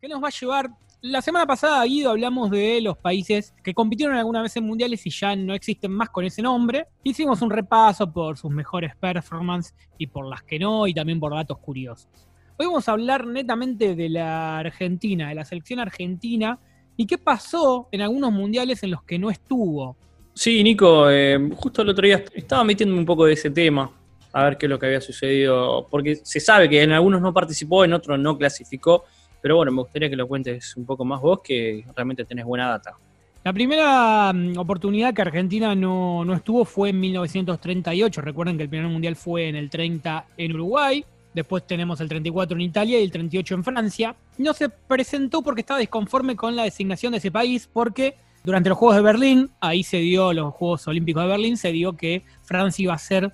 que nos va a llevar la semana pasada, Guido, hablamos de los países que compitieron alguna vez en mundiales y ya no existen más con ese nombre. Hicimos un repaso por sus mejores performances y por las que no, y también por datos curiosos. Hoy vamos a hablar netamente de la Argentina, de la selección argentina, y qué pasó en algunos mundiales en los que no estuvo. Sí, Nico, eh, justo el otro día estaba metiéndome un poco de ese tema, a ver qué es lo que había sucedido, porque se sabe que en algunos no participó, en otros no clasificó pero bueno, me gustaría que lo cuentes un poco más vos, que realmente tenés buena data. La primera mm, oportunidad que Argentina no, estuvo fue en 1938. Recuerden que el primer mundial fue en el 30 en Uruguay. Después tenemos el 34 en Italia y el 38 en Francia. No se presentó porque estaba disconforme con la designación de ese país, porque durante los Juegos de Berlín, ahí se dio, los Juegos Olímpicos de Berlín, se dio que Francia iba a ser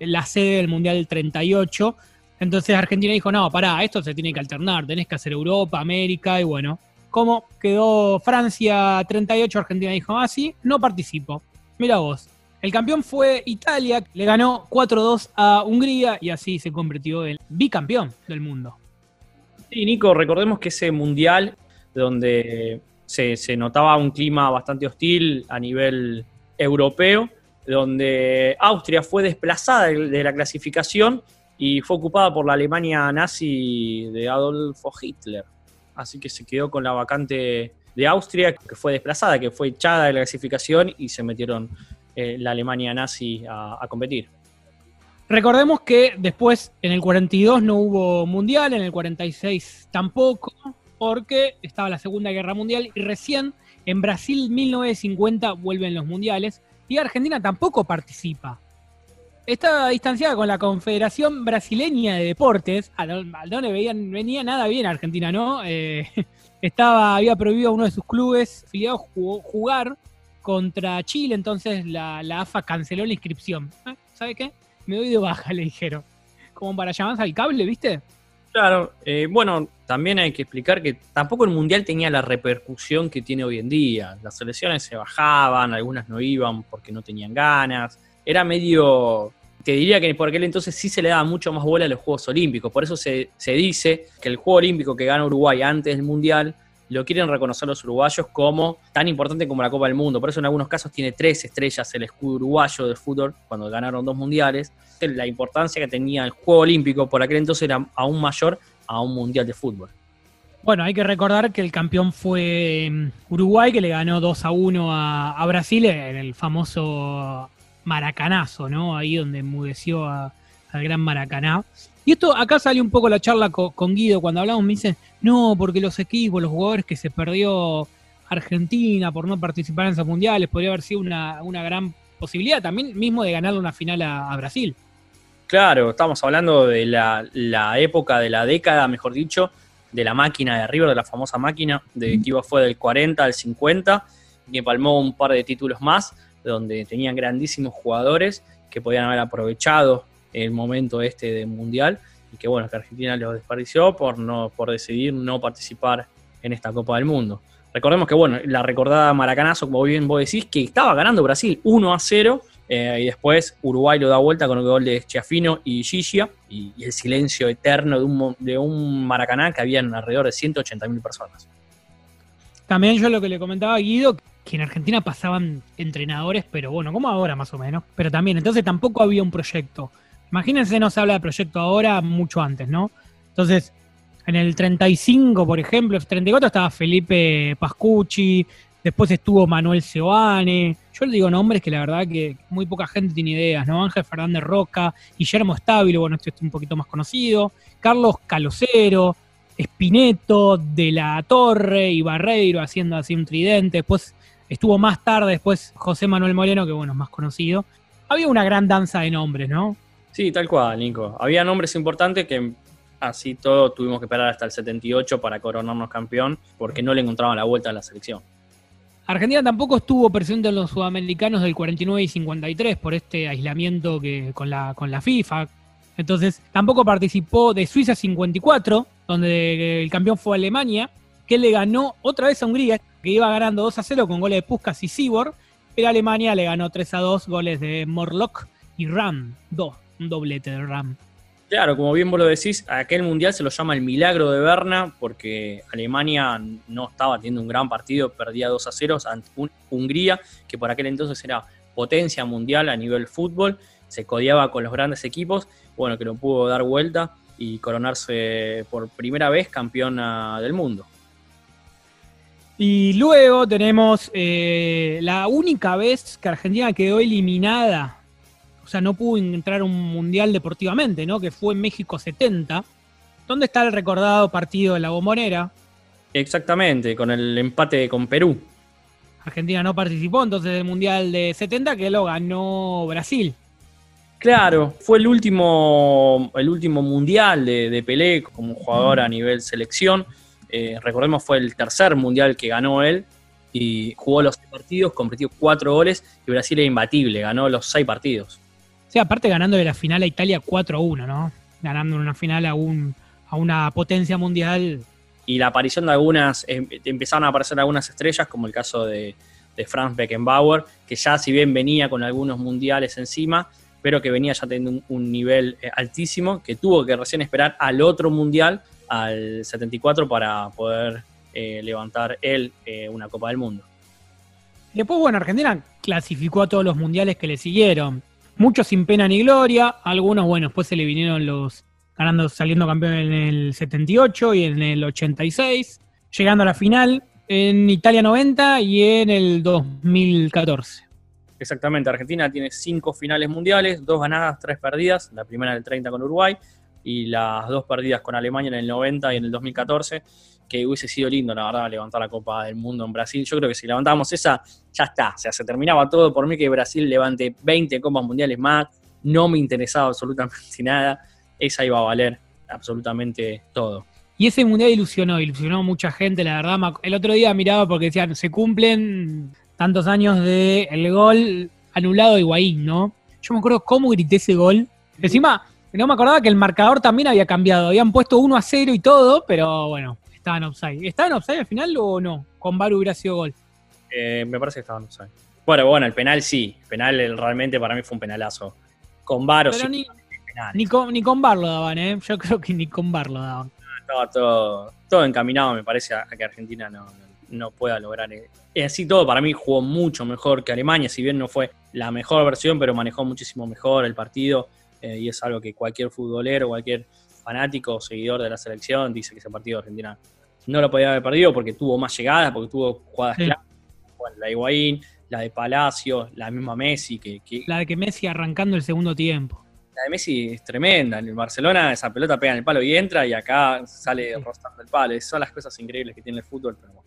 la sede del Mundial del 38. Entonces Argentina dijo, no, pará, esto se tiene que alternar, tenés que hacer Europa, América, y bueno, como quedó Francia 38, Argentina dijo, ah, sí, no participo. Mira vos. El campeón fue Italia, le ganó 4-2 a Hungría y así se convirtió en bicampeón del mundo. Sí, Nico, recordemos que ese mundial donde se notaba un clima bastante hostil a nivel europeo, donde Austria fue desplazada de la clasificación y fue ocupada por la Alemania nazi de Adolfo Hitler. Así que se quedó con la vacante de Austria, que fue desplazada, que fue echada de la clasificación y se metieron eh, la Alemania nazi a, competir. Recordemos que después en el 42 no hubo mundial, en el 46 tampoco, porque estaba la Segunda Guerra Mundial y recién en Brasil 1950 vuelven los mundiales y Argentina tampoco participa está distanciada con la Confederación Brasileña de Deportes, a donde venía nada bien Argentina, ¿no? Eh, estaba, había prohibido a uno de sus clubes filiados jugar contra Chile, entonces la, AFA canceló la inscripción. ¿Eh? ¿Sabe qué? Me doy de baja, le dijeron. Como para llamarse al cable, ¿viste? Claro, eh, bueno, también hay que explicar que tampoco el Mundial tenía la repercusión que tiene hoy en día. Las selecciones se bajaban, algunas no iban porque no tenían ganas. Era medio te diría que por aquel entonces sí se le daba mucho más bola a los Juegos Olímpicos. Por eso se, dice que el Juego Olímpico que gana Uruguay antes del Mundial lo quieren reconocer los uruguayos como tan importante como la Copa del Mundo. Por eso en algunos casos tiene tres estrellas el escudo uruguayo de fútbol cuando ganaron dos mundiales. La importancia que tenía el Juego Olímpico por aquel entonces era aún mayor a un mundial de fútbol. Bueno, hay que recordar que el campeón fue mm, Uruguay, que le ganó 2 a 1 a, a Brasil en el famoso maracanazo, ¿no? Ahí donde enmudeció al gran Maracaná. Y esto, acá sale un poco la charla con, Guido, cuando hablamos me dicen, no, porque los equipos, los jugadores que se perdió Argentina por no participar en esos mundiales, podría haber sido una, gran posibilidad también mismo de ganarle una final a, Brasil. Claro, estamos hablando de la, la, época, de la década, mejor dicho, de la máquina de River, de la famosa máquina, de que iba fue del 40 al 50, que palmó un par de títulos más donde tenían grandísimos jugadores que podían haber aprovechado el momento este del Mundial y que bueno, que Argentina los desperdició por, no, por decidir no participar en esta Copa del Mundo. Recordemos que bueno, la recordada Maracanazo, como bien vos decís, que estaba ganando Brasil 1 a 0 eh, y después Uruguay lo da vuelta con el gol de Chiafino y Gigia y, el silencio eterno de un, de un Maracaná que habían alrededor de 180.000 personas. También yo lo que le comentaba a Guido, que en Argentina pasaban entrenadores, pero bueno, como ahora más o menos, pero también, entonces tampoco había un proyecto. Imagínense, no se habla de proyecto ahora, mucho antes, ¿no? Entonces, en el 35, por ejemplo, el 34 estaba Felipe Pascucci, después estuvo Manuel Seoane. Yo le digo nombres que la verdad que muy poca gente tiene ideas, ¿no? Ángel Fernández Roca, Guillermo Estábilo, bueno, este es un poquito más conocido, Carlos Calocero, Espineto, De la Torre y Barreiro haciendo así un tridente. Después Estuvo más tarde después José Manuel Moreno, que bueno, es más conocido. Había una gran danza de nombres, ¿no? Sí, tal cual, Nico. Había nombres importantes que así todo tuvimos que esperar hasta el 78 para coronarnos campeón, porque no le encontraban la vuelta a la selección. Argentina tampoco estuvo presente en los sudamericanos del 49 y 53 por este aislamiento que, con, la, con la FIFA. Entonces, tampoco participó de Suiza 54, donde el campeón fue Alemania, que le ganó otra vez a Hungría, que iba ganando 2 a 0 con goles de Puskas y Sibor, pero Alemania le ganó 3 a 2 goles de Morlock y Ram, 2, un doblete de Ram. Claro, como bien vos lo decís, aquel mundial se lo llama el milagro de Berna porque Alemania no estaba teniendo un gran partido, perdía 2 a 0 ante Hungría, que por aquel entonces era potencia mundial a nivel fútbol, se codiaba con los grandes equipos, bueno, que lo pudo dar vuelta y coronarse por primera vez campeona del mundo. Y luego tenemos eh, la única vez que Argentina quedó eliminada o sea, no pudo entrar a un mundial deportivamente, ¿no? Que fue en México 70. ¿Dónde está el recordado partido de la bombonera? Exactamente, con el empate con Perú. Argentina no participó entonces del Mundial de 70 que lo ganó Brasil. Claro, fue el último, el último mundial de, Pelé como jugador a nivel selección. Eh, recordemos, fue el tercer mundial que ganó él y jugó los seis partidos, completó cuatro goles y Brasil era imbatible, ganó los seis partidos. Sí, aparte ganando de la final a Italia 4 1, ¿no? Ganando en una final a, un, a una potencia mundial. Y la aparición de algunas, em, empezaron a aparecer algunas estrellas, como el caso de, Franz Beckenbauer, que ya si bien venía con algunos mundiales encima, pero que venía ya teniendo un, nivel eh, altísimo, que tuvo que recién esperar al otro mundial, al 74, para poder eh, levantar él eh, una Copa del Mundo. Después, bueno, Argentina clasificó a todos los mundiales que le siguieron muchos sin pena ni gloria, algunos, bueno, después se le vinieron los ganando, saliendo campeón en el 78 y en el 86, llegando a la final en Italia 90 y en el 2014. Exactamente, Argentina tiene cinco finales mundiales, dos ganadas, tres perdidas, la primera en el 30 con Uruguay y las dos perdidas con Alemania en el 90 y en el 2014 que hubiese sido lindo, la verdad, levantar la Copa del Mundo en Brasil. Yo creo que si levantábamos esa, ya está. O sea, se terminaba todo. Por mí que Brasil levante 20 Copas Mundiales más, no me interesaba absolutamente nada. Esa iba a valer absolutamente todo. Y ese mundial ilusionó, ilusionó a mucha gente, la verdad. El otro día miraba porque decían, se cumplen tantos años de el gol anulado de Higuaín, ¿no? Yo me acuerdo cómo grité ese gol. Encima, no me acordaba que el marcador también había cambiado. Habían puesto 1 a 0 y todo, pero bueno, estaba en offside. ¿Estaba en offside al final o no? Con Baru hubiera sido gol. Eh, me parece que estaba en offside. Bueno, bueno, el penal sí. El penal realmente para mí fue un penalazo. Con Bar sí. Ni, ni, con, ni con Bar lo daban, ¿eh? Yo creo que ni con Bar lo daban. Estaba todo, todo encaminado, me parece, a, que Argentina no, no, pueda lograr. Eh. Así todo, para mí jugó mucho mejor que Alemania, si bien no fue la mejor versión, pero manejó muchísimo mejor el partido. Eh, y es algo que cualquier futbolero, cualquier fanático o seguidor de la selección dice que ese partido de Argentina no lo podía haber perdido porque tuvo más llegadas, porque tuvo jugadas claras. la de Higuaín, la de Palacio, la misma Messi. Que, la de que Messi arrancando el segundo tiempo. La de Messi es tremenda. En el Barcelona esa pelota pega en el palo y entra y acá sale sí. el palo. Son las cosas increíbles que tiene el fútbol. Pero